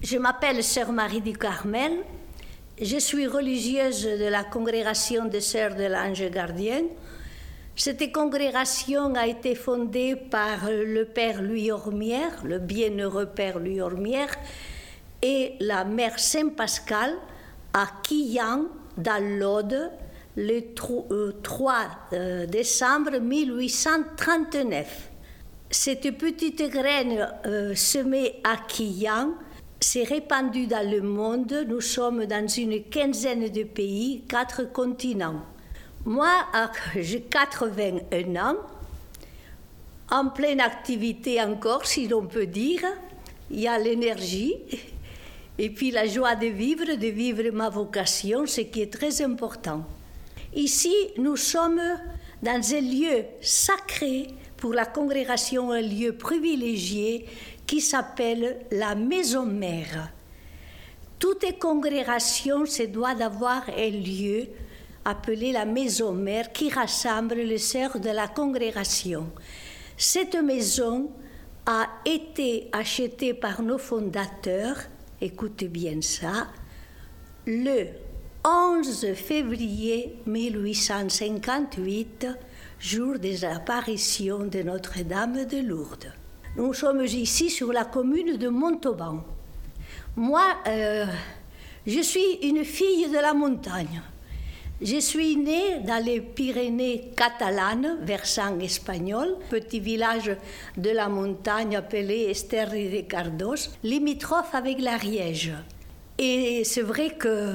Je m'appelle Sœur Marie du Carmel. Je suis religieuse de la congrégation des Sœurs de l'Ange Gardien. Cette congrégation a été fondée par le Père Louis Ormière, le bienheureux Père Louis Ormière, et la Mère Saint-Pascal à Quillan, dans l'Aude, le 3 euh, décembre 1839. Cette petite graine euh, semée à Quillan s'est répandue dans le monde. Nous sommes dans une quinzaine de pays, quatre continents. Moi, j'ai 81 ans, en pleine activité encore, si l'on peut dire. Il y a l'énergie et puis la joie de vivre, de vivre ma vocation, ce qui est très important. Ici, nous sommes dans un lieu sacré pour la congrégation, un lieu privilégié qui s'appelle la maison mère. Toute congrégation se doit d'avoir un lieu appelé la maison mère qui rassemble les sœurs de la congrégation. Cette maison a été achetée par nos fondateurs, écoutez bien ça, le 11 février 1858, jour des apparitions de Notre-Dame de Lourdes. Nous sommes ici sur la commune de Montauban. Moi, euh, je suis une fille de la montagne. Je suis née dans les Pyrénées catalanes, versant espagnol, petit village de la montagne appelé Esterri de Cardos, limitrophe avec l'Ariège. Et c'est vrai que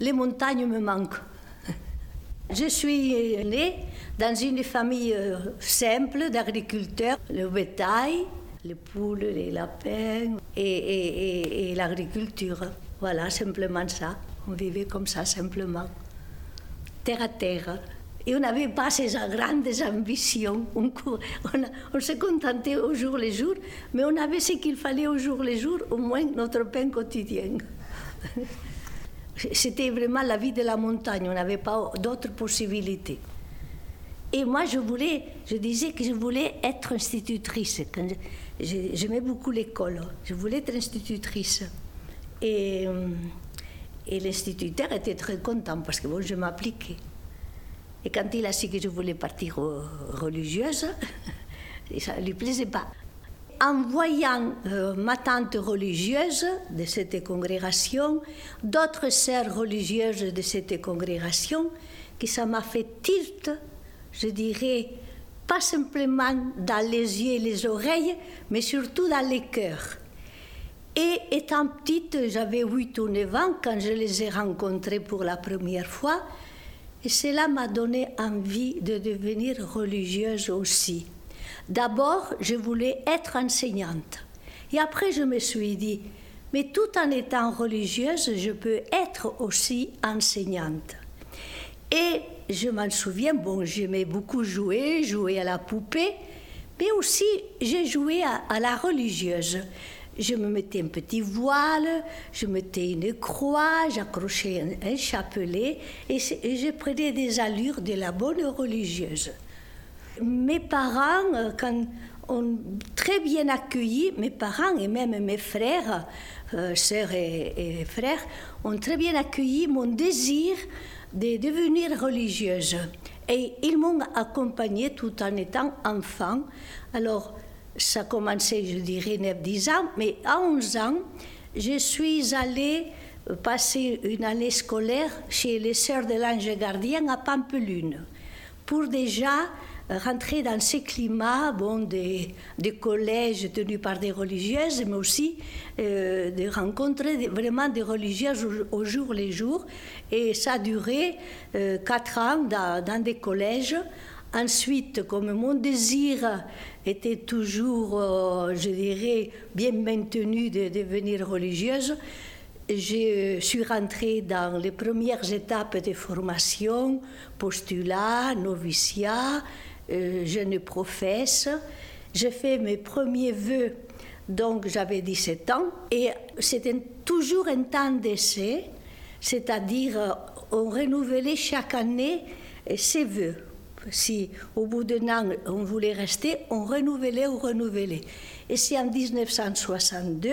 les montagnes me manquent. Je suis née dans une famille euh, simple d'agriculteurs, le bétail, les poules, les lapins et, l'agriculture. Voilà, simplement ça. On vivait comme ça, simplement terre à terre. Et on n'avait pas ces grandes ambitions. On, on, se contentait au jour le jour, mais on avait ce qu'il fallait au jour le jour, au moins notre pain quotidien. C'était vraiment la vie de la montagne, on n'avait pas d'autres possibilités. Et moi, je voulais, je disais que je voulais être institutrice. J'aimais beaucoup l'école, je voulais être institutrice. Et euh, et l'instituteur était très content parce que bon, je m'appliquais. Et quand il a su que je voulais partir religieuse, ça ne lui plaisait pas. En voyant euh, ma tante religieuse de cette congrégation, d'autres sœurs religieuses de cette congrégation, que ça m'a fait tilt, je dirais, pas simplement dans les yeux et les oreilles, mais surtout dans les cœurs. Et étant petite, j'avais 8 ou 9 ans quand je les ai rencontrés pour la première fois. Et cela m'a donné envie de devenir religieuse aussi. D'abord, je voulais être enseignante. Et après, je me suis dit, mais tout en étant religieuse, je peux être aussi enseignante. Et je m'en souviens, bon, j'aimais beaucoup jouer, jouer à la poupée, mais aussi j'ai joué à, la religieuse. Je me mettais un petit voile, je mettais une croix, j'accrochais un, chapelet et, je prenais des allures de la bonne religieuse. Mes parents, euh, ont très bien accueilli, mes parents et même mes frères, euh, sœurs et, frères, ont très bien accueilli mon désir de devenir religieuse. Et ils m'ont accompagnée tout en étant enfant. Alors, ça a commencé, je dirais, 9-10 ans, mais à 11 ans, je suis allée passer une année scolaire chez les Sœurs de l'Ange Gardien à Pampelune, pour déjà rentrer dans ces climats bon, des, collèges tenus par des religieuses, mais aussi euh, de rencontrer vraiment des religieuses au, jour le jour. Et ça a duré euh, quatre ans dans, des collèges Ensuite, comme mon désir était toujours, euh, je dirais, bien maintenu de devenir religieuse, je suis rentrée dans les premières étapes de formation, postulat, noviciat, euh, je ne professe. J'ai fait mes premiers vœux, donc j'avais 17 ans, et c'était toujours un temps d'essai, c'est-à-dire euh, on renouvelait chaque année ses vœux si au bout d'un an on voulait rester, on renouvelait ou renouvelait. Et c'est en 1962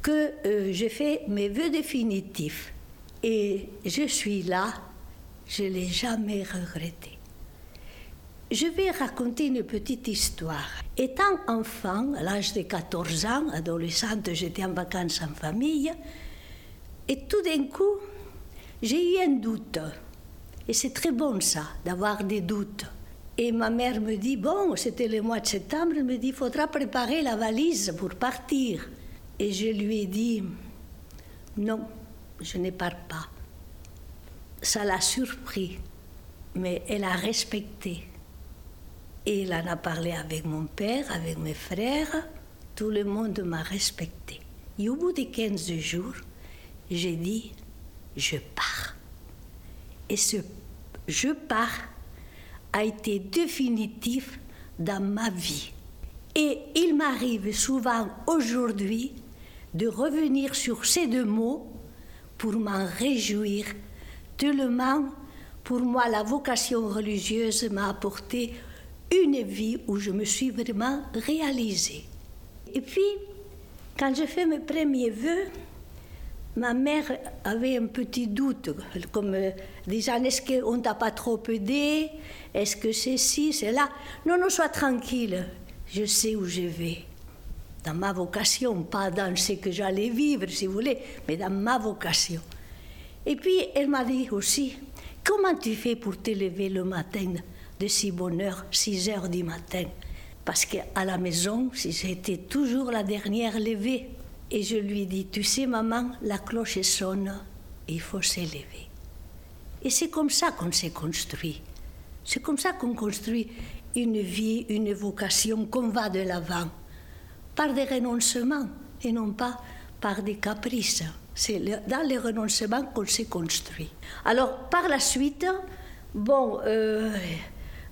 que euh, j'ai fait mes vœux définitifs. Et je suis là, je ne l'ai jamais regretté. Je vais raconter une petite histoire. Étant enfant, à l'âge de 14 ans, adolescente, j'étais en vacances en famille, et tout d'un coup, j'ai eu un doute. Et c'est très bon ça, d'avoir des doutes. Et ma mère me dit, bon, c'était le mois de septembre, elle me dit, il faudra préparer la valise pour partir. Et je lui ai dit, non, je ne pars pas. Ça l'a surpris, mais elle a respecté. Et elle en a parlé avec mon père, avec mes frères. Tout le monde m'a respecté. Et au bout de 15 jours, j'ai dit, je pars. Et ce je pars a été définitif dans ma vie. Et il m'arrive souvent aujourd'hui de revenir sur ces deux mots pour m'en réjouir, tellement pour moi la vocation religieuse m'a apporté une vie où je me suis vraiment réalisée. Et puis, quand je fais mes premiers vœux, ma mère avait un petit doute, comme euh, disant est-ce qu'on t'a pas trop aidé? Est-ce que c'est ci, c'est là Non, non, sois tranquille, je sais où je vais. Dans ma vocation, pas dans ce que j'allais vivre, si vous voulez, mais dans ma vocation. Et puis, elle m'a dit aussi Comment tu fais pour te lever le matin? De si bonne heure, 6 heures du matin Parce qu'à la maison, j'étais toujours la dernière levée. Et je lui dis, tu sais maman, la cloche sonne, il faut s'élever. Et c'est comme ça qu'on s'est construit. C'est comme ça qu'on construit une vie, une vocation, qu'on va de l'avant. Par des renoncements et non pas par des caprices. C'est dans les renoncements qu'on s'est construit. Alors, par la suite, bon, euh,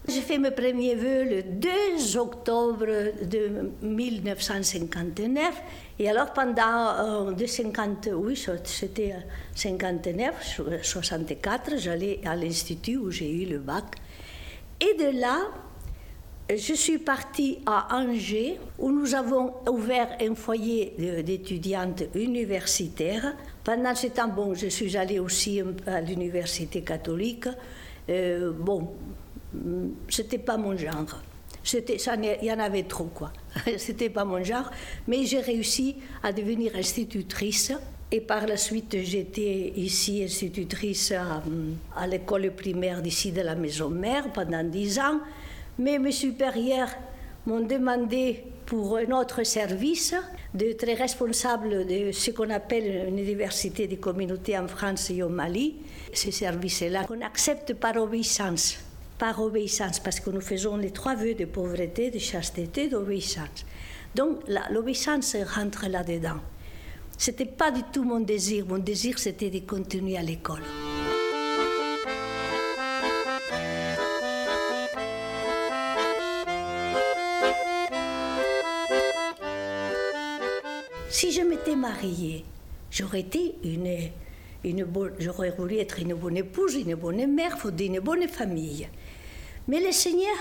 j'ai fait mes premiers vœux le 2 octobre de 1959. Et alors, pendant euh, de 50, oui, c'était 59, 64, j'allais à l'Institut où j'ai eu le bac. Et de là, je suis partie à Angers, où nous avons ouvert un foyer d'étudiantes universitaires. Pendant ce temps, bon, je suis allée aussi à l'université catholique. Euh, bon, c'était pas mon genre. C'était, il y en avait trop, quoi. C'était pas mon genre. Mais j'ai réussi à devenir institutrice. Et par la suite, j'étais ici institutrice à, à l'école primaire d'ici de la maison mère pendant dix ans. Mais mes supérieurs m'ont demandé pour un autre service d'être responsable de ce qu'on appelle une université des communautés en France et au Mali. Ce service-là, qu'on accepte par obéissance par obéissance, parce que nous faisons les trois vœux de pauvreté, de chasteté, d'obéissance. Donc l'obéissance rentre là-dedans. Ce n'était pas du tout mon désir. Mon désir, c'était de continuer à l'école. Si je m'étais mariée, j'aurais été une, une bonne, j'aurais voulu être une bonne épouse, une bonne mère, une bonne famille. Mais le Seigneur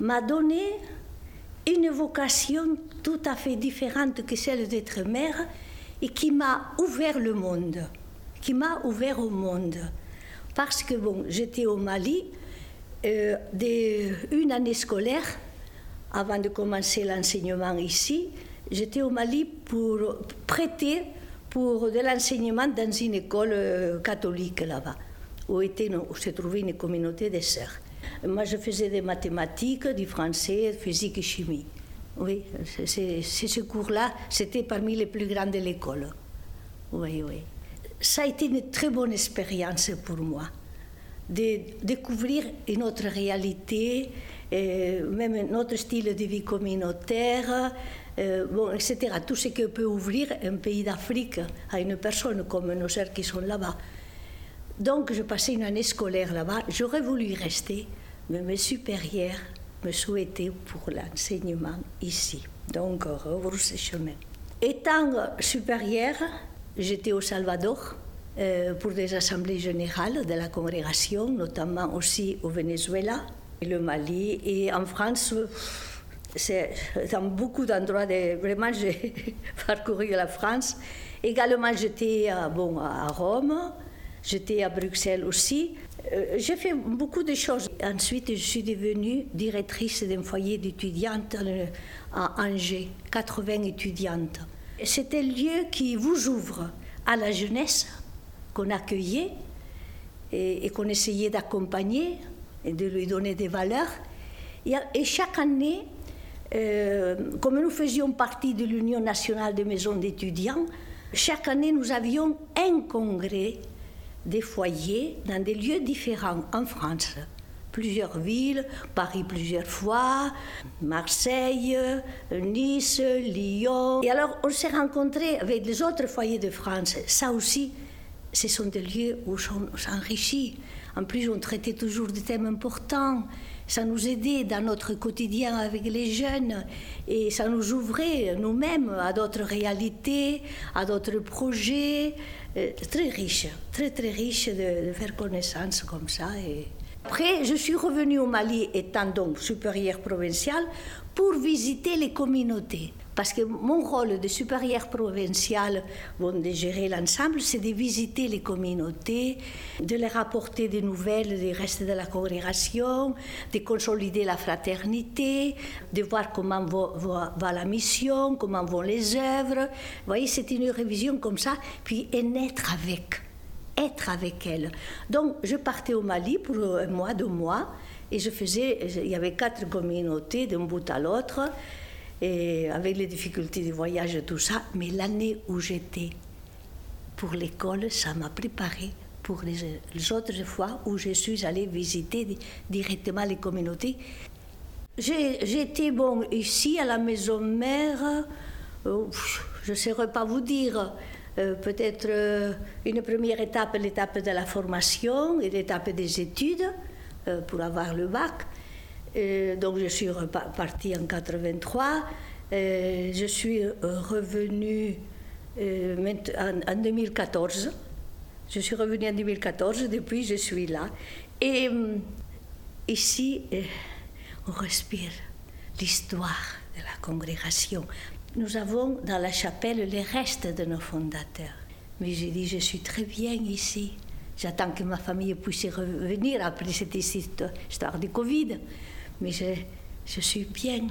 m'a donné une vocation tout à fait différente que celle d'être mère et qui m'a ouvert le monde, qui m'a ouvert au monde. Parce que bon, j'étais au Mali euh, une année scolaire avant de commencer l'enseignement ici. J'étais au Mali pour prêter pour de l'enseignement dans une école euh, catholique là-bas, où, était, où se trouvait une communauté de sœurs. Moi, je faisais des mathématiques, du français, physique et chimie. Oui, ce cours-là, c'était parmi les plus grands de l'école. Oui, oui. Ça a été une très bonne expérience pour moi, de découvrir une autre réalité, euh, même notre style de vie communautaire, euh, bon, etc. Tout ce que peut ouvrir un pays d'Afrique à une personne comme nos sœurs qui sont là-bas. Donc, je passais une année scolaire là-bas. J'aurais voulu y rester, mais mes supérieurs me souhaitaient pour l'enseignement ici. Donc, rebrousse chemin. Étant supérieure, j'étais au Salvador euh, pour des assemblées générales de la congrégation, notamment aussi au Venezuela, le Mali et en France. C'est dans beaucoup d'endroits, vraiment, j'ai parcouru la France. Également, j'étais à Rome, j'étais à Bruxelles aussi. Euh, j'ai fait beaucoup de choses. Ensuite, je suis devenue directrice d'un foyer d'étudiantes à Angers, 80 étudiantes. C'était un lieu qui vous ouvre à la jeunesse, qu'on accueillait et, qu'on essayait d'accompagner et de lui donner des valeurs. Et, chaque année, euh, comme nous faisions partie de l'Union nationale des maisons d'étudiants, chaque année nous avions un congrès des foyers dans des lieux différents en France. Plusieurs villes, Paris plusieurs fois, Marseille, Nice, Lyon. Et alors on s'est rencontrés avec les autres foyers de France. Ça aussi, ce sont des lieux où on s'enrichit. En plus, on traitait toujours des thèmes importants. Ça nous aidait dans notre quotidien avec les jeunes et ça nous ouvrait nous-mêmes à d'autres réalités, à d'autres projets. Euh, très riche, très très riche de, faire connaissance comme ça. Après, je suis revenue au Mali étant donc supérieure provinciale pour visiter les communautés. Parce que mon rôle de supérieur provincial, bon, de gérer l'ensemble, c'est de visiter les communautés, de leur apporter des nouvelles du reste de la congrégation, de consolider la fraternité, de voir comment va, va, la mission, comment vont les œuvres. Vous voyez, c'est une révision comme ça, puis être avec, être avec elles. Donc, je partais au Mali pour un mois, deux mois, et je faisais, il y avait quatre communautés d'un bout à l'autre avec les difficultés du voyage et tout ça. Mais l'année où j'étais pour l'école, ça m'a préparé pour les, autres fois où je suis allée visiter directement les communautés. J'étais bon ici à la maison mère, euh, je ne saurais pas vous dire. Euh, peut-être euh, une première étape, l'étape de la formation et l'étape des études pour avoir le bac donc je suis repartie en 83. je suis euh, revenue euh, en, 2014. Je suis revenue en 2014, depuis je suis là. Et euh, ici, on respire l'histoire de la congrégation. Nous avons dans la chapelle les restes de nos fondateurs. Mais j'ai dit, je suis très bien ici. J'attends que ma famille puisse revenir après cette histoire de Covid mais je, suis bien,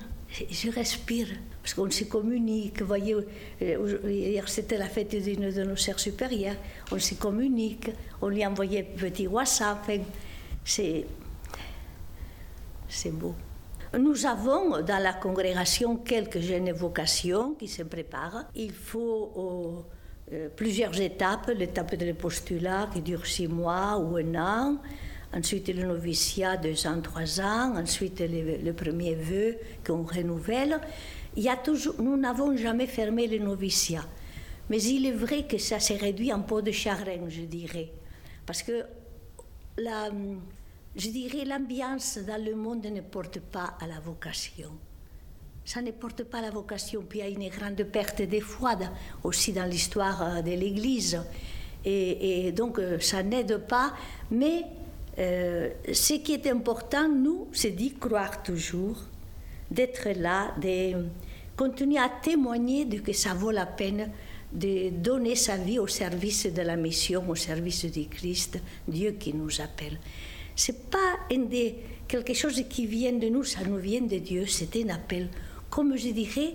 je, respire, parce qu'on se communique. Voyez, euh, hier c'était la fête d'une de nos sœurs supérieures, on se communique, on lui envoyait petit WhatsApp, c'est, c'est beau. Nous avons dans la congrégation quelques jeunes vocations qui se préparent. Il faut euh, plusieurs étapes, l'étape de postulat qui dure six mois ou un an, ensuite le noviciat, deux ans, trois ans, ensuite le, premier vœu qu'on renouvelle. Il y a toujours, nous n'avons jamais fermé le noviciat. Mais il est vrai que ça s'est réduit en peau de chagrin, je dirais. Parce que la, je dirais l'ambiance dans le monde ne porte pas à la vocation. Ça ne porte pas à la vocation. Puis il y a une grande perte de foi aussi dans l'histoire euh, de l'Église. Et, et, donc euh, ça n'aide pas. Mais euh, ce qui est important, nous, c'est d'y croire toujours, d'être là, de continuer à témoigner de que ça vaut la peine de donner sa vie au service de la mission, au service du Christ, Dieu qui nous appelle. C'est pas quelque chose qui vient de nous, ça nous vient de Dieu, c'est un appel. Comme je dirais,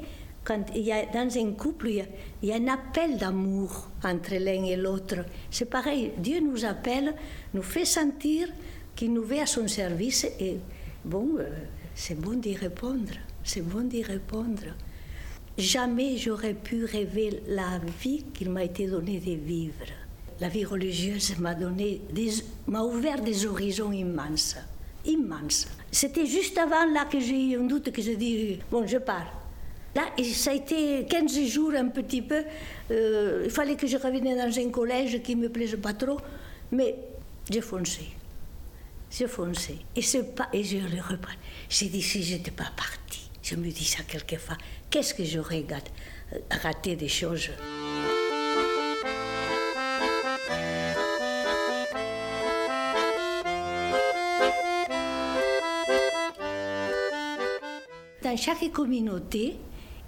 il y a, dans un couple, il y a, un appel d'amour entre l'un et l'autre. C'est pareil, Dieu nous appelle, nous fait sentir qu'il nous veut à son service et bon, euh, c'est bon d'y répondre, c'est bon d'y répondre. Jamais j'aurais pu rêver la vie qu'il m'a été donné de vivre. La vie religieuse m'a donné, m'a ouvert des horizons immenses, immenses. C'était juste avant là que j'ai eu un doute que j'ai dit bon, je pars. Là, ça a été 15 jours un petit peu. Euh, il fallait que je revienne dans un collège qui ne me plaisait pas trop, mais j'ai foncé. J'ai foncé. Et, pas, et je le reprends. J'ai dit, si je n'étais pas partie, je me dis ça quelquefois, qu'est-ce que j'aurais raté des choses? Dans chaque communauté,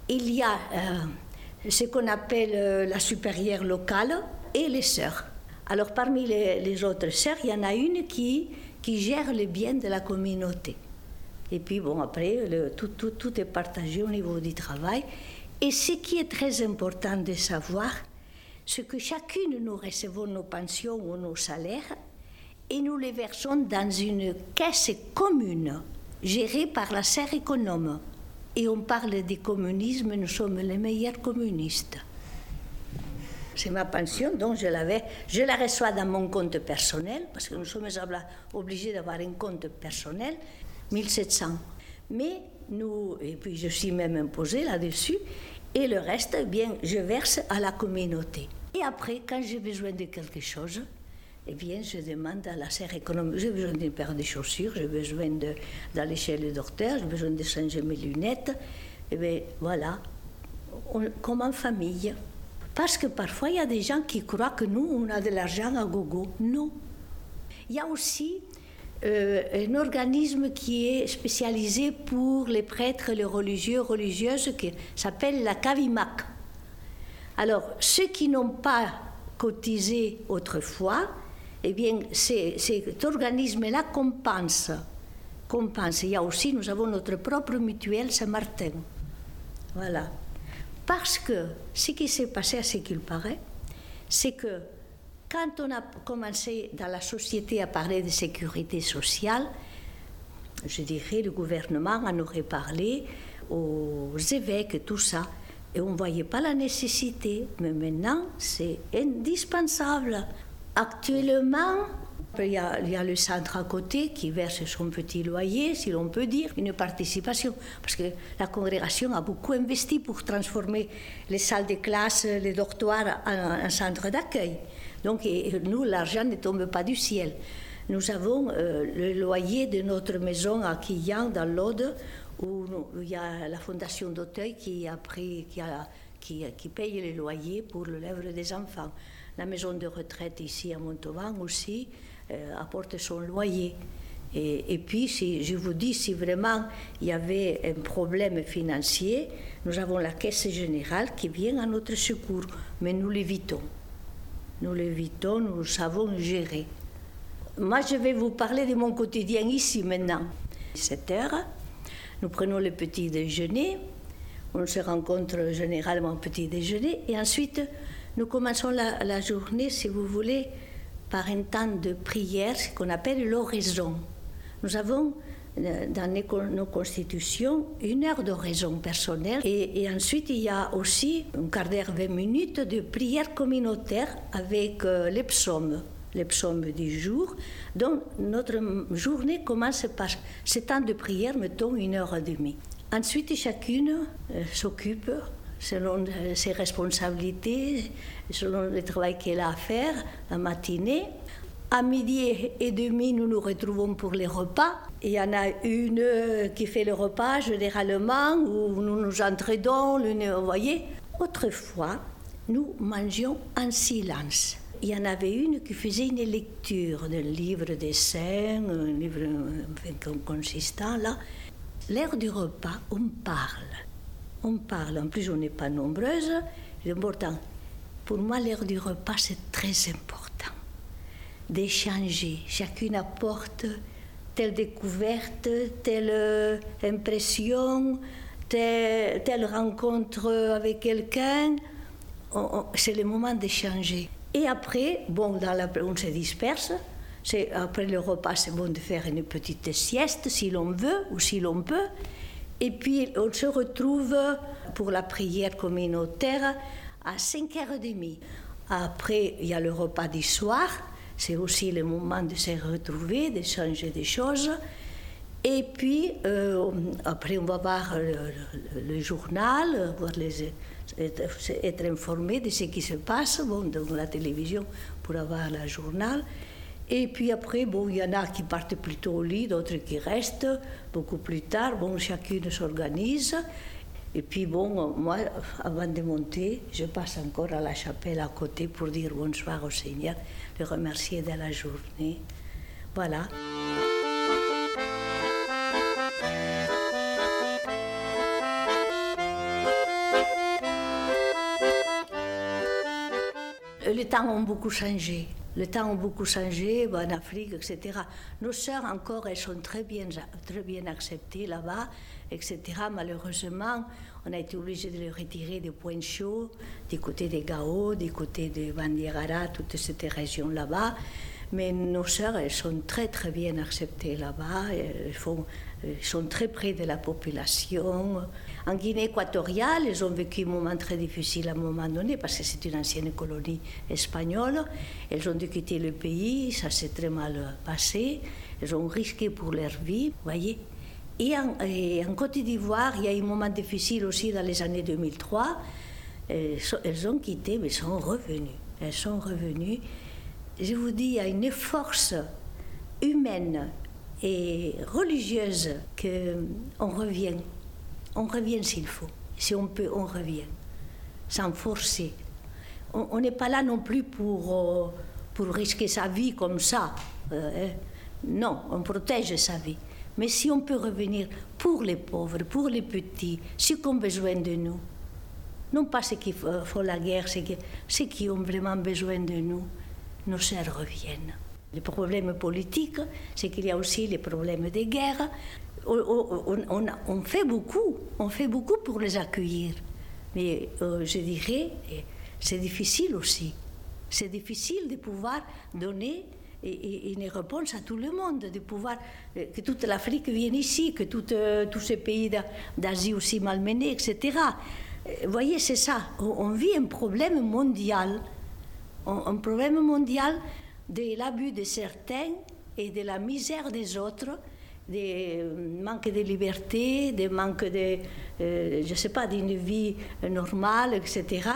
il y a euh, ce qu'on appelle euh, la supérieure locale et les sœurs. Alors parmi les, autres sœurs, il y en a une qui, qui gère le bien de la communauté. Et puis bon, après, tout, tout, tout est partagé au niveau du travail. Et ce qui est très important de savoir, c'est que chacune nous recevons nos pensions ou nos salaires et nous les versons dans une caisse commune gérée par la serre économe. Et on parle des communisme, nous sommes les meilleurs communistes. C'est ma pension, donc je, je la reçois dans mon compte personnel, parce que nous sommes obligés d'avoir un compte personnel, 1700. Mais nous, et puis je suis même imposée là-dessus, et le reste, eh bien, je verse à la communauté. Et après, quand j'ai besoin de quelque chose, eh bien, je demande à la serre économique, j'ai besoin d'une paire de chaussures, j'ai besoin d'aller chez le docteur, j'ai besoin de changer mes lunettes. Et eh bien, voilà, comme en famille. Parce que parfois, il y a des gens qui croient que nous, on a de l'argent à gogo. Non. Il y a aussi euh, un organisme qui est spécialisé pour les prêtres, les religieux, religieuses, qui s'appelle la CAVIMAC. Alors, ceux qui n'ont pas cotisé autrefois, eh bien, cet organisme-là compense. compense. Il y a aussi, nous avons notre propre mutuelle Saint-Martin. Voilà. Parce que ce qui s'est passé à ce qu'il paraît, c'est que quand on a commencé dans la société à parler de sécurité sociale, je dirais le gouvernement en aurait parlé aux évêques, tout ça, et on ne voyait pas la nécessité. Mais maintenant, c'est indispensable. Actuellement, il y, a, le centre à côté qui verse son petit loyer, si l'on peut dire, une participation, parce que la congrégation a beaucoup investi pour transformer les salles de classe, les dortoirs en, en centre d'accueil. Donc nous, l'argent ne tombe pas du ciel. Nous avons euh, le loyer de notre maison à Quillan, dans l'Aude, où il y a la fondation d'Auteuil qui, qui, paye les loyers pour le lèvre des enfants. La maison de retraite ici à Montauban aussi euh, apporte son loyer. Et, puis, si je vous dis, si vraiment il y avait un problème financier, nous avons la Caisse générale qui vient à notre secours, mais nous l'évitons. Nous l'évitons, nous savons gérer. Moi, je vais vous parler de mon quotidien ici maintenant. 7 heures, nous prenons le petit déjeuner, on se rencontre généralement au petit déjeuner, et ensuite nous commençons la, journée, si vous voulez, par un temps de prière, ce qu'on appelle l'oraison. Nous avons dans nos constitutions une heure d'oraison personnelle et, ensuite il y a aussi un quart d'heure, 20 minutes de prière communautaire avec euh, les psaumes, les psaumes du jour. Donc notre journée commence par ce temps de prière, mettons une heure et demie. Ensuite, chacune euh, s'occupe selon euh, ses responsabilités, selon le travail qu'elle a à faire la matinée. À midi et demi, nous nous retrouvons pour les repas. Il y en a une qui fait le repas généralement, où nous nous entraidons, vous voyez. Autrefois, nous mangions en silence. Il y en avait une qui faisait une lecture d'un livre de saints, un livre consistant là. L'heure du repas, on parle. On parle. En plus, on n'est pas nombreuses. C'est important. Pour moi, l'heure du repas, c'est très important d'échanger. Chacune apporte telle découverte, telle euh, impression, telle, rencontre avec quelqu'un. C'est le moment d'échanger. Et après, bon, dans la, on se disperse. Après le repas, c'est bon de faire une petite sieste si l'on veut ou si l'on peut. Et puis, on se retrouve pour la prière communautaire à 5h30. Après, il y a le repas du soir c'est aussi le moment de se retrouver, de changer des choses. Et puis, euh, après, on va voir le, journal, voir les, être, informé de ce qui se passe bon, dans la télévision pour avoir le journal. Et puis après, bon, il y en a qui partent plutôt au lit, d'autres qui restent beaucoup plus tard. Bon, chacune s'organise. Et puis bon, moi, avant de monter, je passe encore à la chapelle à côté pour dire bonsoir au Seigneur, le remercier de la journée. Voilà. Euh, les temps ont beaucoup changé. Les temps ont beaucoup changé en Afrique, etc. Nos sœurs, encore, elles sont très bien, très bien acceptées là-bas, etc. Malheureusement, on a été obligé de les retirer des points chauds, du côté des Gao, du côté de Bandiagara, toutes ces régions là-bas. Mais nos sœurs, elles sont très très bien acceptées là-bas. Elles sont très près de la population. En Guinée équatoriale, elles ont vécu un moment très difficile à un moment donné parce que c'est une ancienne colonie espagnole. Elles ont dû quitter le pays, ça s'est très mal passé. Elles ont risqué pour leur vie, voyez. Et en, Côte d'Ivoire, il y a eu un moment difficile aussi dans les années 2003. Elles, elles ont quitté, mais sont revenues. Elles sont revenues je vous dis, il y a une force humaine et religieuse qu'on revient. On revient s'il faut. Si on peut, on revient. Sans forcer. On n'est pas là non plus pour, euh, pour risquer sa vie comme ça. Euh, hein. non, on protège sa vie. Mais si on peut revenir pour les pauvres, pour les petits, ceux qui ont besoin de nous, non pas ceux qui font la guerre, ceux qui ont vraiment besoin de nous, nos sœurs reviennent. Les problèmes politiques, c'est qu'il y a aussi les problèmes de guerre. On, fait beaucoup, on fait beaucoup pour les accueillir. Mais euh, je dirais, c'est difficile aussi. C'est difficile de pouvoir donner une réponse à tout le monde, de pouvoir euh, que toute l'Afrique vienne ici, que euh, tous ces pays d'Asie aussi malmenés, etc. Vous voyez, c'est ça. On vit un problème mondial un problème mondial de l'abus de certains et de la misère des autres, des manque de liberté, des manque de, euh, je sais pas, d'une vie normale, etc.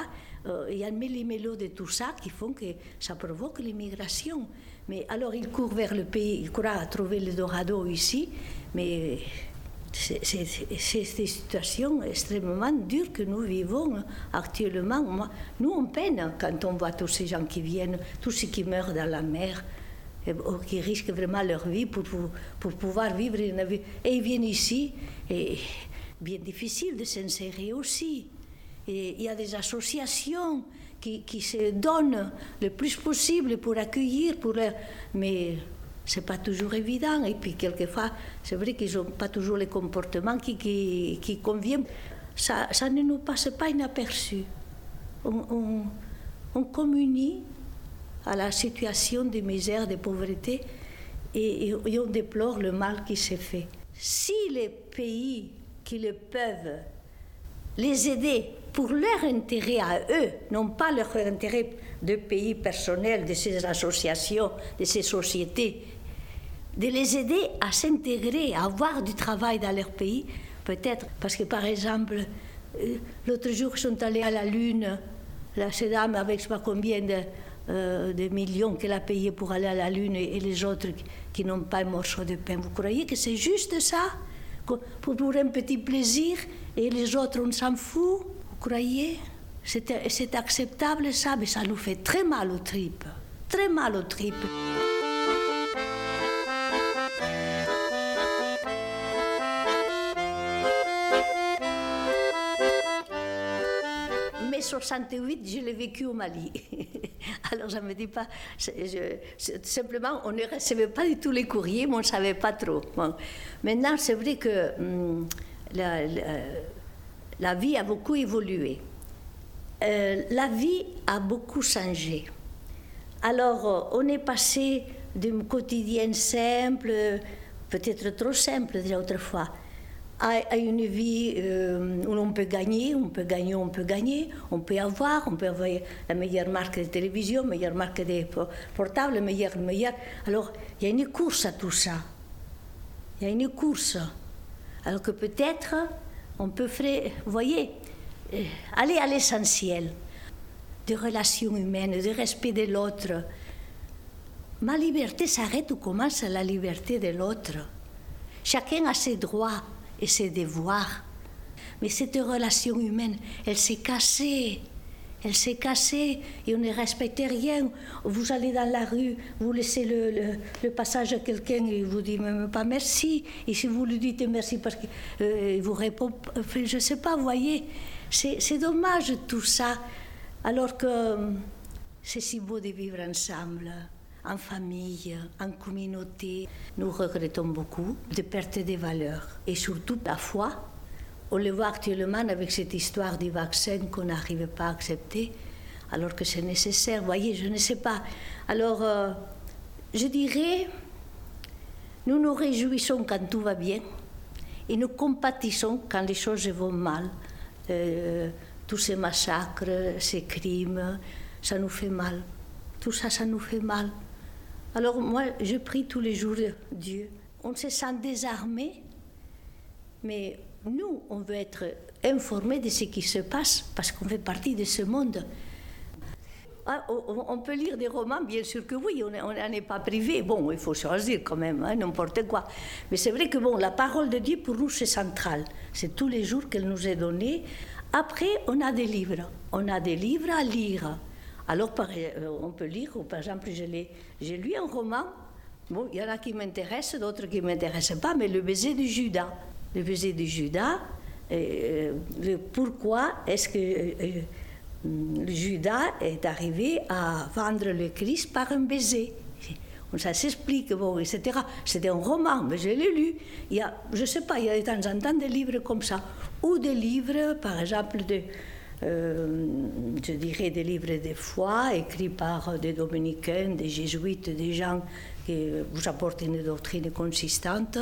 Euh, il y a un méli-mélo de tout ça qui font que ça provoque l'immigration. Mais alors il court vers le pays, il croit à trouver le dorado ici, mais c'est des situations extrêmement dures que nous vivons actuellement. nous, on peine quand on voit tous ces gens qui viennent, tous ceux qui meurent dans la mer, qui risquent vraiment leur vie pour, pour, pouvoir vivre une vie. Et ils viennent ici, et bien difficile de s'insérer aussi. Et il y a des associations qui, qui, se donnent le plus possible pour accueillir, pour mais c'est pas toujours évident. Et puis, quelquefois, c'est vrai qu'ils n'ont pas toujours les comportements qui, qui, qui conviennent. Ça, ça, ne nous passe pas inaperçu. On, on, on, communie à la situation de misère, de pauvreté, et, et, on déplore le mal qui s'est fait. Si les pays qui le peuvent les aider pour leur intérêt à eux, non pas leur intérêt de pays personnel, de ces associations, de ces sociétés, de les aider à s'intégrer, à avoir du travail dans leur pays, peut-être parce que par exemple, euh, l'autre jour, ils sont allés à la Lune, la dame avec je ne sais pas combien de, euh, de millions qu'elle a payé pour aller à la Lune et, les autres qui n'ont pas un morceau de pain. Vous croyez que c'est juste ça? Pour, pour un petit plaisir et les autres, on s'en fout? Vous croyez? C'est acceptable ça, mais ça nous fait très mal aux tripes. Très mal aux tripes. 68, je l'ai vécu au Mali. Alors je ne me dis pas, simplement, on ne recevait pas du tout les courriers, mais on ne savait pas trop. Maintenant, c'est vrai que hum, la, vie a beaucoup évolué. Euh, la vie a beaucoup changé. Alors, euh, on est passé d'un quotidien simple, peut-être trop simple déjà autrefois, à, une vie euh, où on peut gagner, on peut gagner, on peut gagner, on peut avoir, on peut avoir la meilleure marque de télévision, la meilleure marque de portable, meilleure, meilleure. Alors, il y a une course à tout ça. Il y a une course. Alors que peut-être, on peut faire, vous voyez, euh, aller à l'essentiel des relations humaines, du respect de l'autre. Ma liberté s'arrête où commence la liberté de l'autre. Chacun a ses droits et ses devoirs. Mais cette relation humaine, elle s'est cassée. Elle s'est cassée et on ne respectait rien. Vous allez dans la rue, vous laissez le, passage à quelqu'un et il vous dit même pas merci. Et si vous lui dites merci parce qu'il euh, vous répond, je ne sais pas, vous voyez, c'est dommage tout ça. Alors que C'est si beau de vivre ensemble, en famille, en communauté. Nous regrettons beaucoup de perte des valeurs et surtout la foi. On le voit actuellement avec cette histoire du vaccin qu'on n'arrive pas à accepter, alors que c'est nécessaire. Vous voyez, je ne sais pas. Alors, euh, je dirais, nous nous réjouissons quand tout va bien et nous compatissons quand les choses vont mal. Euh, tous ces massacres, ces crimes, ça nous fait mal. Tout ça, ça nous fait mal. Alors moi, je prie tous les jours Dieu. On se sent désarmé, mais nous, on veut être informés de ce qui se passe parce qu'on fait partie de ce monde. Ah, on peut lire des romans, bien sûr que oui, on n'en est pas privé. Bon, il faut choisir quand même, hein, n'importe quoi. Mais c'est vrai que bon, la parole de Dieu pour nous, c'est central. C'est tous les jours qu'elle nous est donnée. Après, on a des livres. On a des livres à lire. Alors, euh, on peut lire, par exemple, j'ai lu un roman. Bon, il y en a qui m'intéressent, d'autres qui ne m'intéressent pas, mais Le baiser de Judas. Le baiser de Judas, euh, pourquoi est-ce que euh, Judas est arrivé à vendre le Christ par un baiser ça s'explique, bon, etc. C'était un roman, mais je l'ai lu. Il y a, je ne sais pas, il y a de temps en temps des livres comme ça. Ou des livres, par exemple, de, je dirais des livres de foi écrits par des dominicains, des jésuites, des gens qui vous apportent une doctrine consistante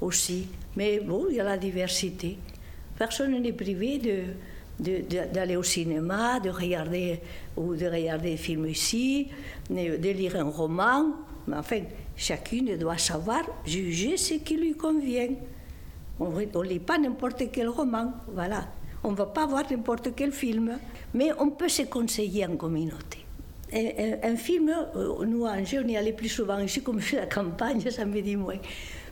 aussi. Mais bon, il y a la diversité. Personne n'est privé de, d'aller au cinéma, de regarder ou de regarder des films ici, de lire un roman. Mais enfin, chacune doit savoir juger ce qui lui convient. On ne lit pas n'importe quel roman, voilà. On ne va pas voir n'importe quel film, mais on peut se conseiller en communauté. Un, film, euh, nous, en on y allait plus souvent ici, comme je la campagne, ça me dit moins.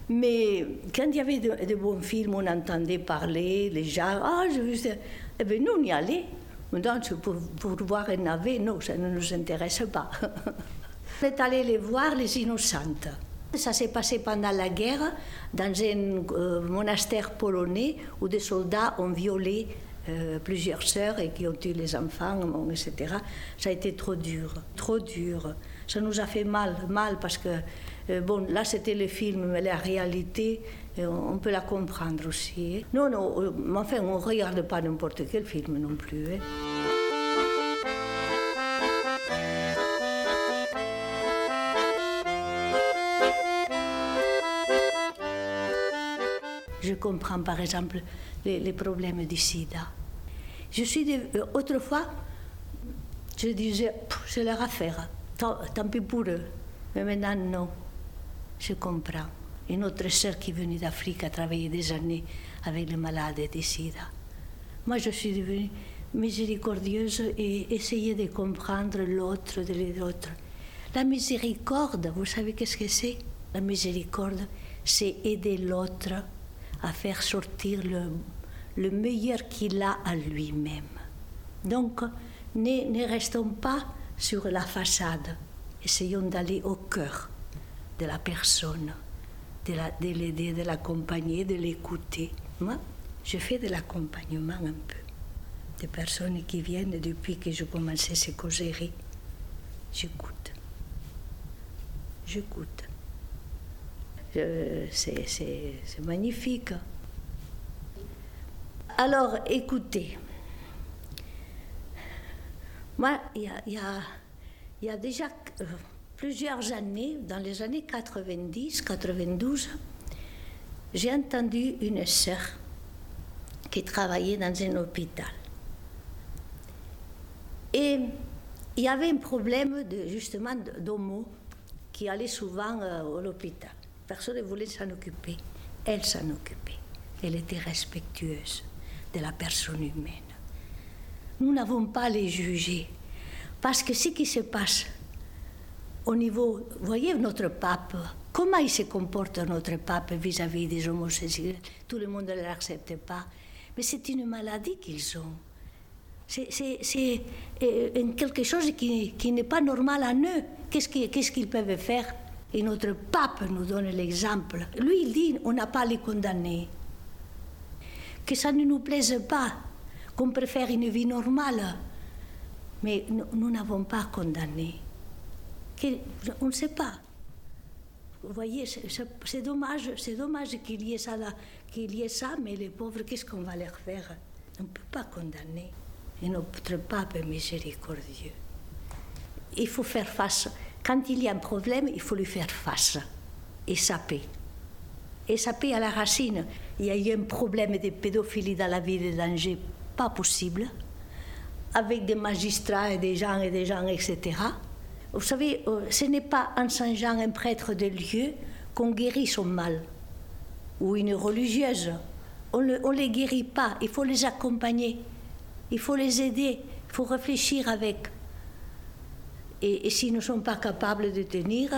Mais quand il y avait de, bons films, on entendait parler, les gens, ah, je veux Eh bien, nous, on y allait. Donc, pour, pour voir un navet, non, ça ne nous intéresse pas. on est les voir, les innocentes. Ça s'est passé pendant la guerre dans un euh, monastère polonais où des soldats ont violé euh, plusieurs sœurs et qui ont tué les enfants, etc. Ça a été trop dur, trop dur. Ça nous a fait mal, mal parce que, euh, bon, là c'était le film, mais la réalité, on, peut la comprendre aussi. Hein. Non, non, enfin, on ne regarde pas n'importe quel film non plus. Hein. Je comprends par exemple les, problèmes du sida. Je suis euh, autrefois, je disais, c'est leur affaire, tant, tant, pis pour eux. Mais maintenant, non. Je comprends. Une autre sœur qui est venue d'Afrique a travaillé des années avec les malades du sida. Moi, je suis devenue miséricordieuse et essayais de comprendre l'autre de l'autre. La miséricorde, vous savez qu'est-ce que c'est? La miséricorde, c'est aider l'autre à faire sortir le, le meilleur qu'il a à lui-même. Donc, ne, ne restons pas sur la façade, essayons d'aller au cœur de la personne, de l'aider, de l'accompagner, de l'écouter. Moi, je fais de l'accompagnement un peu. Des personnes qui viennent depuis que je commençais ces causeries. J'écoute. J'écoute c'est magnifique. Alors, écoutez, moi, il y a, déjà euh, plusieurs années, dans les années 90, 92, j'ai entendu une sœur qui travaillait dans un hôpital. Et il y avait un problème de, justement d'homo qui allait souvent euh, à l'hôpital. Personne ne voulait s'en occuper. Elle s'en occupait. Elle était respectueuse de la personne humaine. Nous n'avons pas à les juger. Parce que ce qui se passe au niveau, voyez notre pape, comment il se comporte notre pape vis-à-vis des homosexuels? Tout le monde ne l'accepte pas. Mais c'est une maladie qu'ils ont. C'est euh, quelque chose qui, n'est pas normal en eux. Qu'est-ce qu'ils peuvent faire? Et notre pape nous donne l'exemple. Lui, il dit on n'a pas les condamner. Que ça ne nous plaise pas, qu'on préfère une vie normale. Mais nous n'avons pas condamné. On ne sait pas. Vous voyez, c'est dommage, c'est dommage qu'il y ait ça qu'il y ait ça, mais les pauvres, qu'est-ce qu'on va leur faire? On ne peut pas condamner. Et notre pape est miséricordieux. Il faut faire face. Quand il y a un problème, il faut lui faire face et saper. Et saper à la racine. Il y a eu un problème de pédophilie dans la ville d'Angers, pas possible, avec des magistrats et des gens et des gens, etc. Vous savez, euh, ce n'est pas en changeant un prêtre de lieu qu'on guérit son mal, ou une religieuse. On ne les guérit pas, il faut les accompagner, il faut les aider, il faut réfléchir avec. Et, s'ils ne sont pas capables de tenir,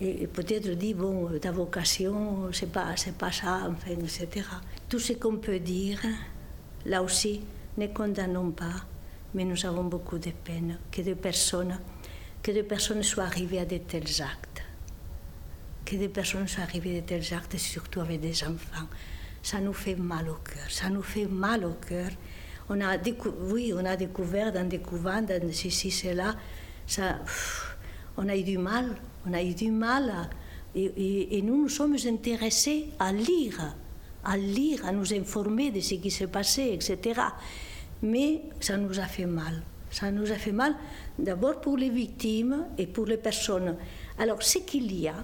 et, peut-être dire, bon, ta vocation, c'est pas, c'est pas ça, enfin, etc. Tout ce qu'on peut dire, là aussi, ne condamnons pas mais nous avons beaucoup de peine que des personnes, que des personnes soient arrivées à de tels actes. Que des personnes soient arrivées à de tels actes, surtout avec des enfants. Ça nous fait mal au cœur. Ça nous fait mal au cœur. On a oui, on a découvert dans des couvents, dans ceci, cela, ça, on a eu du mal. On a eu du mal. et, nous nous sommes intéressés à lire, à lire, à nous informer de ce qui s'est passé, etc mais ça nous a fait mal. Ça nous a fait mal d'abord pour les victimes et pour les personnes. Alors, ce qu'il y a,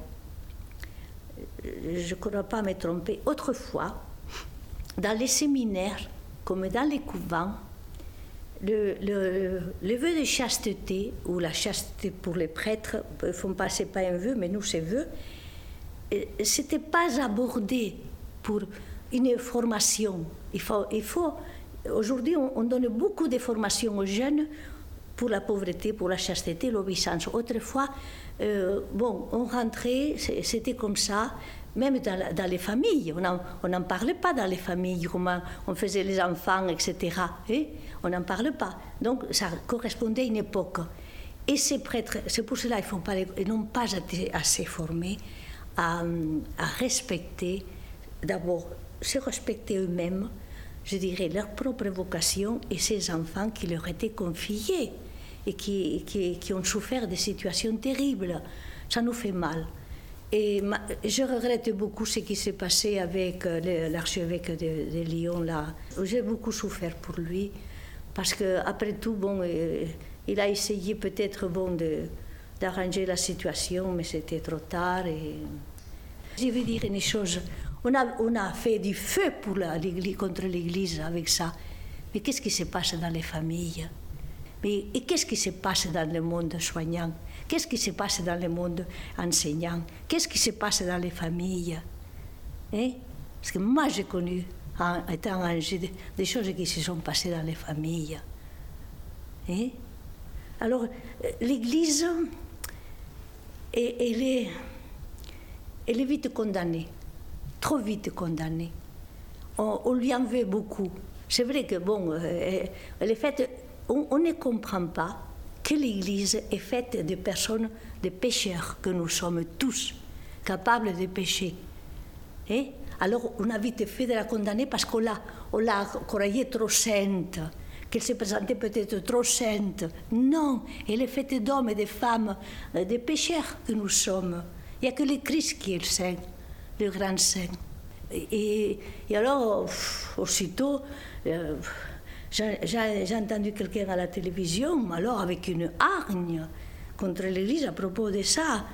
je ne crois pas me tromper, autrefois, dans les séminaires, comme dans les couvents, le, vœu de chasteté, ou la chasteté pour les prêtres, ne font pas, pas un vœu, mais nous, c'est vœu, euh, c'était pas abordé pour une formation. Il faut, il faut Aujourd'hui, on, donne beaucoup de formations aux jeunes pour la pauvreté, pour la chasteté, l'obéissance. Autrefois, euh, bon, on rentrait, c'était comme ça, même dans, les familles. On n'en parlait pas dans les familles, comment on faisait les enfants, etc. Hein. on n'en parle pas. Donc, ça correspondait à une époque. Et ces prêtres, c'est pour cela qu'ils n'ont pas été assez formés à, respecter, d'abord, se respecter eux-mêmes, je dirais, leur propre vocation et ces enfants qui leur étaient confiés et qui, qui, ont souffert de situations terribles. Ça nous fait mal. Et je regrette beaucoup ce qui s'est passé avec euh, l'archevêque de, Lyon. là. J'ai beaucoup souffert pour lui, parce qu'après tout, bon, euh, il a essayé peut-être bon, d'arranger la situation, mais c'était trop tard. Et... Je vais dire une chose on a, fait du feu pour contre l'Église avec ça. Mais qu'est-ce qui se passe dans les familles? Mais, Et qu'est-ce qui se passe dans le monde soignant? Qu'est-ce qui se passe dans le monde enseignant? Qu'est-ce qui se passe dans les familles? Hein? Parce que moi, j'ai connu, en étant âgé, des choses qui se sont passées dans les familles. Hein? Alors, l'Église, elle est, vite condamnée trop vite condamné. On, lui en veut beaucoup. C'est vrai que, bon, euh, est faite, on, ne comprend pas que l'Église est faite de personnes, de pécheurs, que nous sommes tous capables de pécher. Et alors, on a vite fait de la condamner parce qu'on l'a, on l'a croyée trop sainte, qu'elle se présentait peut-être trop sainte. Non, elle est faite d'hommes et de femmes, euh, de pécheurs que nous sommes. Il n'y a que le Christ qui est saint le grand saint. Et, alors, aussitôt, euh, j'ai entendu quelqu'un à la télévision, alors avec une hargne contre l'Église à propos de ça.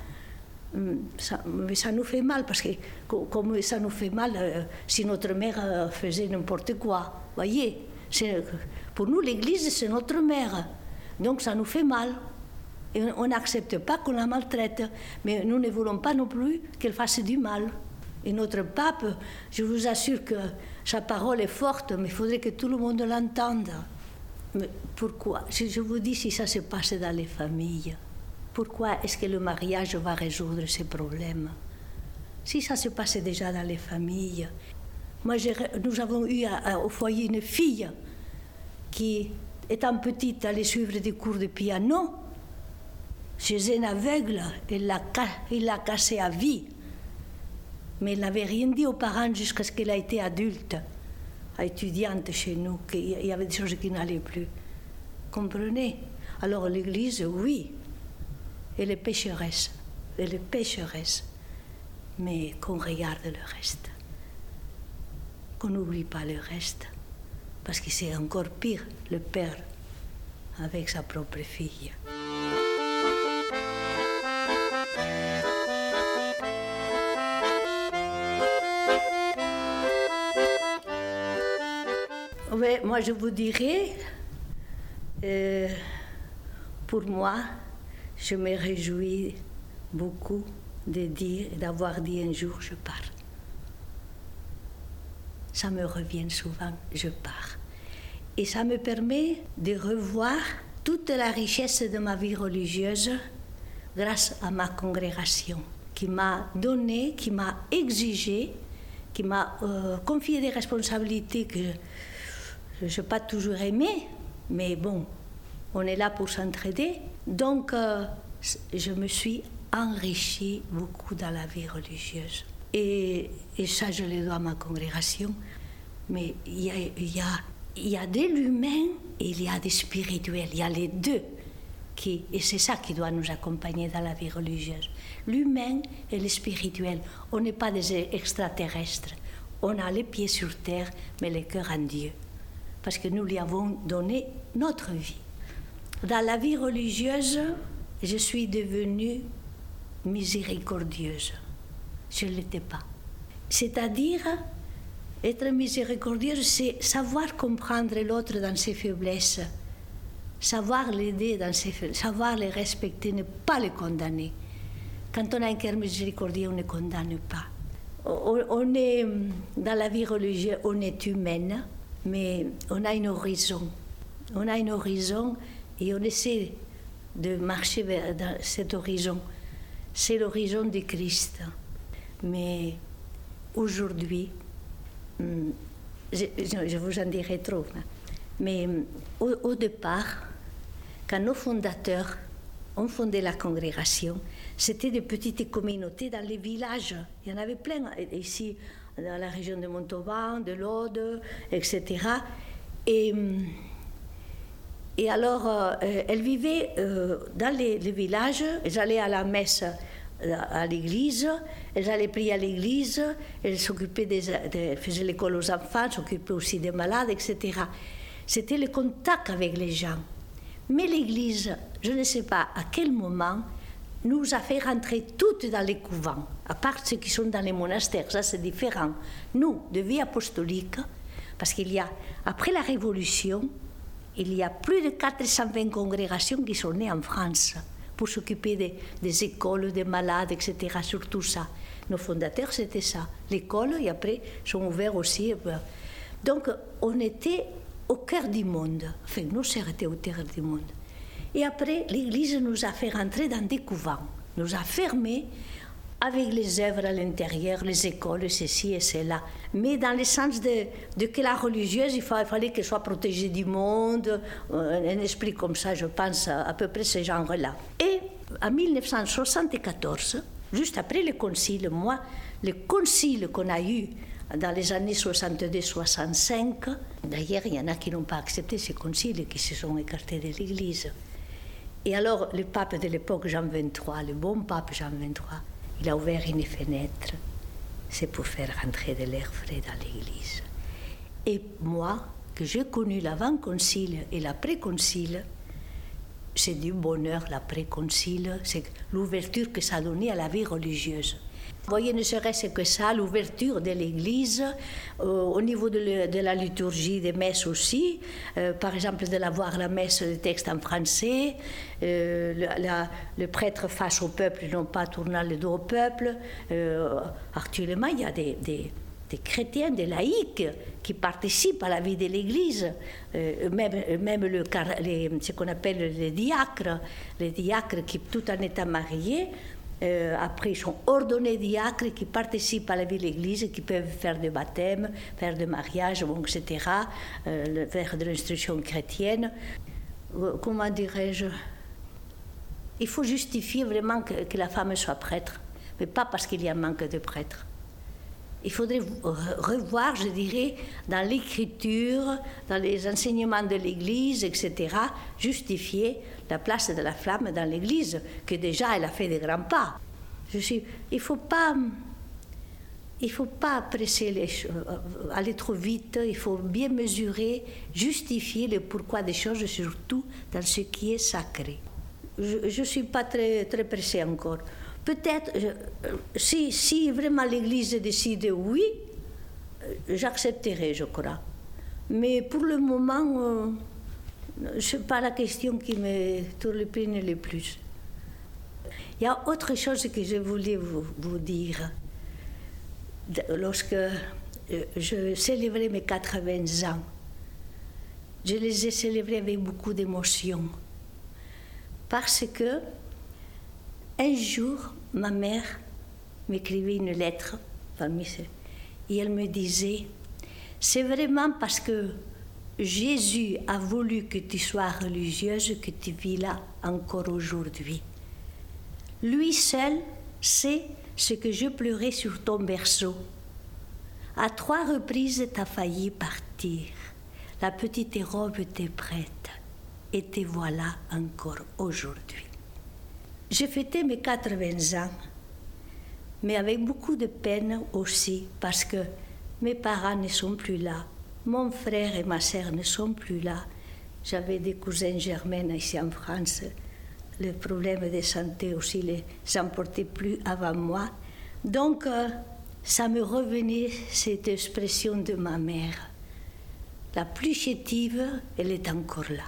Hum. Mais ça nous fait mal, parce que comme ça nous fait mal euh, si notre mère euh, faisait n'importe quoi. voyez Pour nous, l'Église, c'est notre mère. Donc ça nous fait mal. Et on n'accepte pas qu'on la maltraite. Mais nous ne voulons pas non plus qu'elle fasse du mal. Et notre pape, je vous assure que sa parole est forte, mais il faudrait que tout le monde l'entende. Mais pourquoi? Si je vous dis si ça se passe dans les familles, pourquoi est-ce que le mariage va résoudre ces problèmes? Si ça se passe déjà dans les familles. Moi, nous avons eu au foyer une fille qui, étant petite, allait suivre des cours de piano. Chez un aveugle, il l'a cassé à vie mais elle n'avait rien dit aux parents jusqu'à ce qu'elle ait été adulte, étudiante chez nous, qu'il y avait des choses qui n'allaient plus. comprenez? Alors l'Église, oui, elle est pécheresse, elle est pécheresse, mais qu'on regarde le reste, qu'on n'oublie pas le reste, parce que c'est encore pire, le père avec sa propre fille. Moi je vous dirais, euh, pour moi, je me réjouis beaucoup de dire, d'avoir dit un jour je pars. Ça me revient souvent, je pars. Et ça me permet de revoir toute la richesse de ma vie religieuse grâce à ma congrégation qui m'a donné, qui m'a exigé, qui m'a euh, confié des responsabilités que je n'ai pas toujours aimé, mais bon, on est là pour s'entraider. Donc, euh, je me suis enrichie beaucoup dans la vie religieuse. Et, ça, je le dois à ma congrégation. Mais il y a, y, a, de l'humain et il y a des spirituels. Il y a les deux. Et c'est ça qui doit nous accompagner dans la vie religieuse. L'humain et le spirituel. On n'est pas des extraterrestres. On a les pieds sur terre, mais le cœur en Dieu parce que nous lui avons donné notre vie. Dans la vie religieuse, je suis devenue miséricordieuse. Je ne l'étais pas. C'est-à-dire, être miséricordieuse, c'est savoir comprendre l'autre dans ses faiblesses, savoir l'aider dans ses faiblesses, savoir le respecter, ne pas le condamner. Quand on a un cœur miséricordieux, on ne condamne pas. On est, dans la vie religieuse, on est humaine, mais on a une horizon. On a une horizon et on essaie de marcher vers cet horizon. C'est l'horizon du Christ. Mais aujourd'hui, hmm, je, vous en dirai trop, hein. mais hmm, au, au départ, quand nos fondateurs ont fondé la congrégation, c'était des petites communautés dans les villages. Il y en avait plein ici dans la région de Montauban, de l'Aude, etc. Et, alors, euh, elle vivait euh, dans les, villages, elles allaient à la messe euh, à l'église, elles allaient prier à l'église, elles faisaient l'école aux enfants, s'occupaient aussi des malades, etc. C'était le contact avec les gens. Mais l'église, je ne sais pas à quel moment, nous a fait rentrer toutes dans les couvents, à part ceux qui sont dans les monastères, ça c'est différent. Nous, de vie apostolique, parce qu'il y a, après la Révolution, il y a plus de 420 congrégations qui sont nées en France pour s'occuper des, écoles, des malades, etc., surtout ça. Nos fondateurs, c'était ça. L'école, et après, sont ouverts aussi. Donc, on était au cœur du monde. Enfin, nous, étions au cœur du monde. Et après, l'Église nous a fait rentrer dans des couvents, nous a fermés avec les œuvres à l'intérieur, les écoles, ceci et cela. Mais dans le sens de, que la religieuse, il fallait qu'elle soit protégée du monde, euh, un esprit comme ça, je pense, à, peu près ce genre-là. Et en 1974, juste après le concile, moi, le concile qu'on a eu dans les années 62-65, d'ailleurs, il y en a qui n'ont pas accepté ce concile, qui se sont écartés de l'Église. Et alors, le pape de l'époque, Jean XXIII, le bon pape Jean XXIII, il a ouvert une fenêtre, c'est pour faire rentrer de l'air frais dans l'église. Et moi, que j'ai connu l'avant-concile et l'après-concile, c'est du bonheur l'après-concile, c'est l'ouverture que ça donné à la vie religieuse. Vous voyez, ne serait-ce que ça, l'ouverture de l'Église, euh, au niveau de, la liturgie des messes aussi, euh, par exemple de la voir la messe de texte en français, euh, le, prêtre face au peuple, non pas tournant le dos au peuple. actuellement, il y a des, chrétiens, des laïcs qui participent à la vie de l'Église, même, même le, ce qu'on appelle les diacres, les diacres qui, tout en étant mariés, euh, après, ils sont ordonnés diacres qui participent à la vie de l'Église, qui peuvent faire des baptêmes, faire des mariages, etc., euh, faire de l'instruction chrétienne. Euh, comment dirais-je? Il faut justifier vraiment que, que, la femme soit prêtre, mais pas parce qu'il y a un manque de prêtres. il faudrait revoir, je dirais, dans l'écriture, dans les enseignements de l'Église, etc., justifier la place de la femme dans l'Église, que déjà elle a fait des grands pas. Je suis, il ne faut pas... Il faut pas presser les choses, aller trop vite, il faut bien mesurer, justifier le pourquoi des choses, surtout dans ce qui est sacré. Je ne suis pas très, très pressée encore. Peut-être, si, si vraiment l'Église décide oui, j'accepterai, je crois. Mais pour le moment, euh, ce n'est pas la question qui me tourne le plus. Il y a autre chose que je voulais vous, dire. Lorsque euh, je célébrais mes 80 ans, je les ai célébrés avec beaucoup d'émotion. Parce que un jour, ma mère m'écrivait une lettre, et elle me disait, c'est vraiment parce que Jésus a voulu que tu sois religieuse que tu vis là encore aujourd'hui. Lui seul sait ce que je pleurais sur ton berceau. À trois reprises, tu as failli partir. La petite robe était prête et te voilà encore aujourd'hui. J'ai fêté mes 80 ans, mais avec beaucoup de peine aussi, parce que mes parents ne sont plus là, mon frère et ma sœur ne sont plus là. J'avais des cousins germaines ici en France. Le problème de santé aussi les emportait plus avant moi. Donc, euh, ça me revenait cette expression de ma mère. La plus chétive, elle est encore là.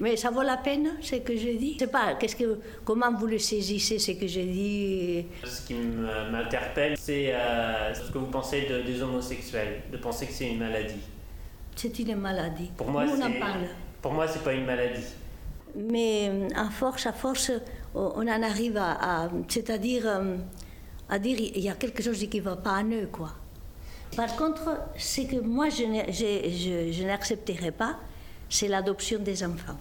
Mais ça vaut la peine, ce que je dis. Je sais pas, qu'est-ce que, comment vous le saisissez, ce que j'ai dit? Ce qui m'interpelle, c'est euh, ce que vous pensez de, des homosexuels, de penser que c'est une maladie. C'est une maladie. Pour moi, on en parle. Pour moi, c'est pas une maladie. Mais à euh, force, à force, on en arrive à, c'est-à-dire euh, à dire il y a quelque chose qui ne va pas en eux, quoi. Par contre, ce que moi je, je, je n'accepterai pas, c'est l'adoption des enfants.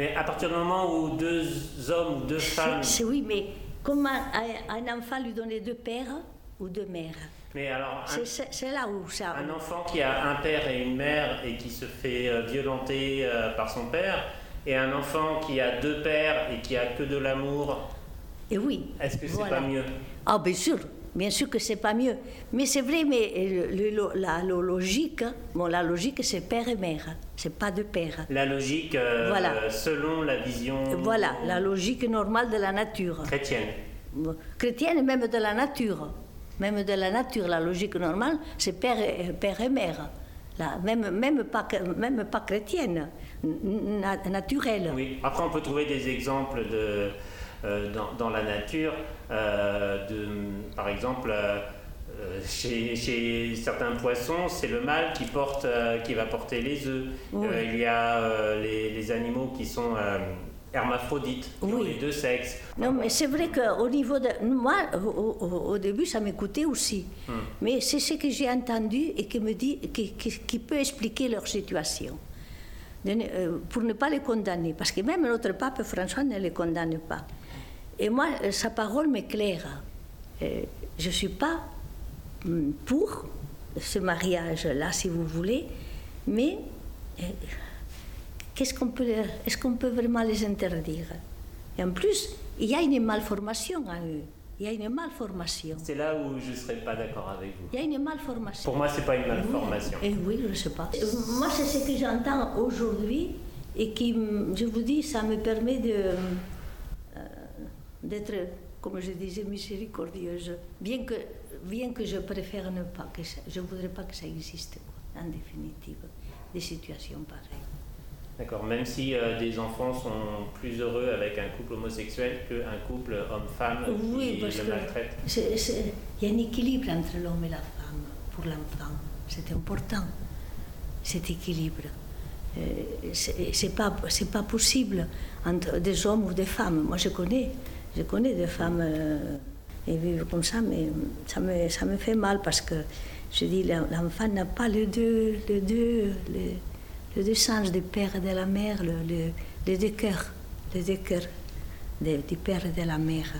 Mais à partir du moment où deux hommes ou deux femmes. C'est, oui, mais comment un enfant lui donner deux pères ou deux mères mais alors, c'est, là où ça. Un enfant qui a un père et une mère et qui se fait euh, violenter euh, par son père, et un enfant qui a deux pères et qui a que de l'amour. Et oui. Est-ce que c'est pas mieux? Ah, bien sûr. Bien sûr que c'est pas mieux. Mais c'est vrai, mais la, logique, bon, la logique, c'est père et mère. C'est pas de père. La logique, euh, voilà. selon la vision. Voilà, la logique normale de la nature. Chrétienne. Chrétienne même de la nature. Même de la nature, la logique normale, c'est père et, père et mère. La, même, même, pas, même pas chrétienne, naturelle. Oui, après on peut trouver des exemples de euh, dans, la nature. Euh, de, par exemple, euh, chez, certains poissons, c'est le mâle qui, porte, qui va porter les œufs. il y a les, animaux qui sont hermaphrodites, les deux sexes. Non, mais c'est vrai qu'au niveau de. Moi, au, début, ça m'écoutait aussi. Hmm. Mais c'est ce que j'ai entendu et qui me dit, qui, qui, peut expliquer leur situation. pour ne pas les condamner. Parce que même notre pape François ne les condamne pas. Et moi, euh, sa parole m'éclaire. Euh, je ne suis pas hum, pour ce mariage-là, si vous voulez, mais euh, qu'est-ce qu'on peut, est-ce qu'on peut vraiment les interdire? Et en plus, il y a une malformation à eux. Il y a une malformation. C'est là où je ne serais pas d'accord avec vous. Il y a une malformation. Pour moi, ce n'est pas une malformation. Oui, et oui je ne sais pas. Moi, c'est ce que j'entends aujourd'hui et qui, je vous dis, ça me permet de d'être, comme je disais, miséricordieuse, bien que, bien que je préfère ne pas, que je ne voudrais pas que ça existe, en définitive, des situations pareilles. D'accord, même si euh, des enfants sont plus heureux avec un couple homosexuel qu'un couple homme-femme oui, qui le maltraite. Il y a un équilibre entre l'homme et la femme pour l'enfant. C'est important, cet équilibre. Euh, c'est pas, pas possible entre des hommes ou des femmes. Moi, je connais je connais des femmes euh, qui vivent comme ça, mais ça me, fait mal parce que Je dis, l'enfant n'a pas le deux, le deux, le, deux sens du père et de la mère, le, le, les deux cœurs, les deux cœurs du père et de la mère.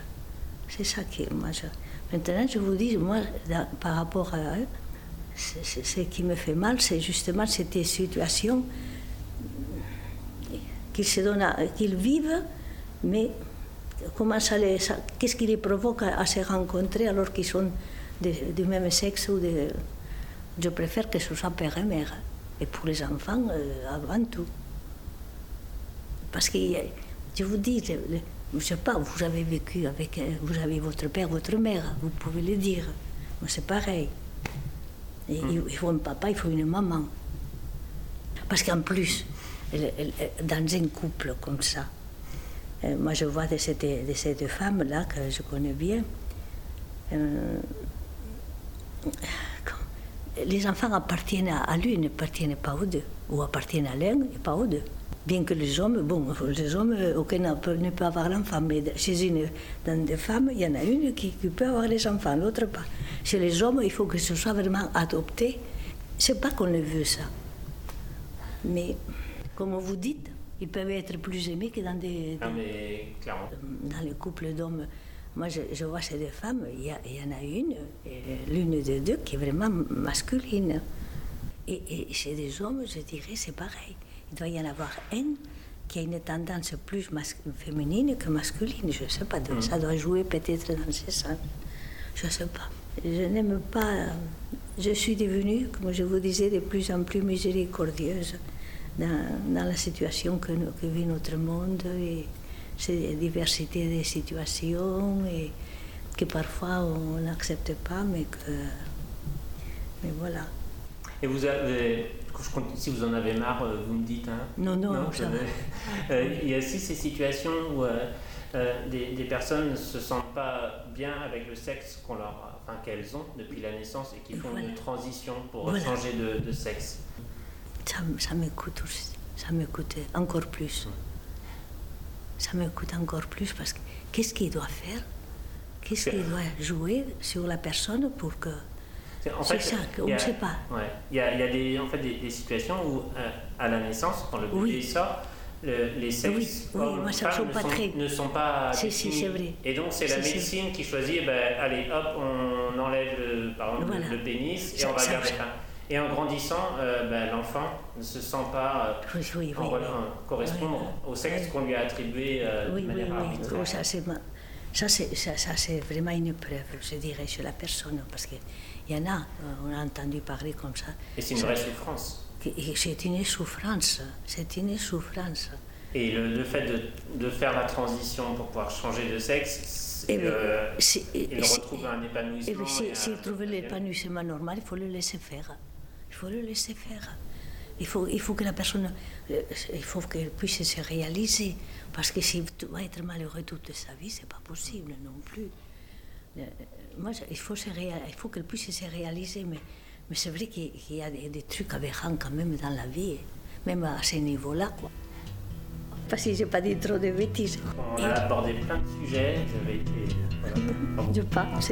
C'est ça qui, moi, je... Maintenant, je vous dis, moi, par rapport à eux, ce qui me fait mal, c'est justement cette situation qu'ils se qu'ils vivent, mais comment ça les, qu'est-ce qui les provoque à, se rencontrer alors qu'ils sont du même sexe ou de, je préfère que ce soit père et mère, et pour les enfants euh, avant tout. Parce que je vous dis, je ne sais pas, vous avez vécu avec, vous avez votre père, votre mère, vous pouvez le dire. Mais c'est pareil. Hmm. Il faut un papa, il faut une maman. Parce qu'en plus, dans un couple comme ça, euh, moi je vois de cette, de cette femme-là que je connais bien, euh, les enfants appartiennent à lui, n'appartiennent pas aux deux, ou appartiennent à l'un et pas aux deux. Bien que les hommes, bon, les hommes, aucun ne peut, ne peut avoir l'enfant, mais chez une, dans des il y en a une qui, peut avoir les enfants, l'autre pas. Chez les hommes, il faut que ce soit vraiment adopté. C'est pas qu'on le veut ça. Mais, comme vous dites, ils peuvent être plus aimés que dans des. Ah, mais clairement. Dans les couples d'hommes. Moi, je, vois ces deux femmes, il y, en a une, l'une des deux, qui est vraiment masculine. Et, et chez des hommes, je dirais, c'est pareil il doit y en avoir un qui a une tendance plus féminine que masculine. Je ne sais pas, mm. ça doit jouer peut-être dans ce sens. Je ne sais pas. Je n'aime pas. Je suis devenue, comme je vous disais, de plus en plus miséricordieuse dans, dans la situation que, que, vit notre monde et cette diversité des situations et que parfois on n'accepte pas, mais que. Mais voilà. Et vous avez si vous en avez marre, euh, vous me dites. Hein. Non, non, non euh, Il y a aussi ces situations où euh, des, personnes ne se sentent pas bien avec le sexe qu'on leur, enfin, qu'elles ont depuis la naissance et qui font une transition pour changer de, sexe. Ça, ça m'écoute ça m'écoute encore plus. Ça m'écoute encore plus parce que qu'est-ce qu'il doit faire? Qu'est-ce qu'il doit jouer sur la personne pour que c'est ça, on ne sait pas. Il y, a, y a des, en fait, des, situations où, euh, à la naissance, quand le bébé sort, les sexes ne, sont pas très... ne sont pas vrai. Et donc c'est la médecine qui choisit, ben, allez hop, on enlève le, par exemple, le pénis et on va garder ça. Et en grandissant, euh, ben, l'enfant ne se sent pas euh, correspondre au sexe qu'on lui a attribué de manière arbitraire. Oh, ça, c'est, ça, ça, c'est vraiment une preuve, je dirais, chez la personne, parce que il y en a, euh, on a entendu parler comme ça. Et c'est une vraie souffrance. C'est une souffrance, c'est une souffrance. Et le, fait de, de, faire la transition pour pouvoir changer de sexe, eh euh, il retrouve un épanouissement. S'il si, trouve l'épanouissement normal, il faut le laisser faire. Il faut le laisser faire. Il faut, il faut que la personne, euh, il faut qu'elle puisse se réaliser. Parce que s'il va être malheureux toute sa vie, c'est pas possible non plus moi, il faut, il faut qu'elle puisse se réaliser, mais, mais c'est vrai qu'il y a des, trucs aberrants quand même dans la vie, même à ce niveau-là. Quoi. Parce que j'ai pas dit trop de bêtises. On a abordé plein de sujets, j'avais été. Voilà. je pense.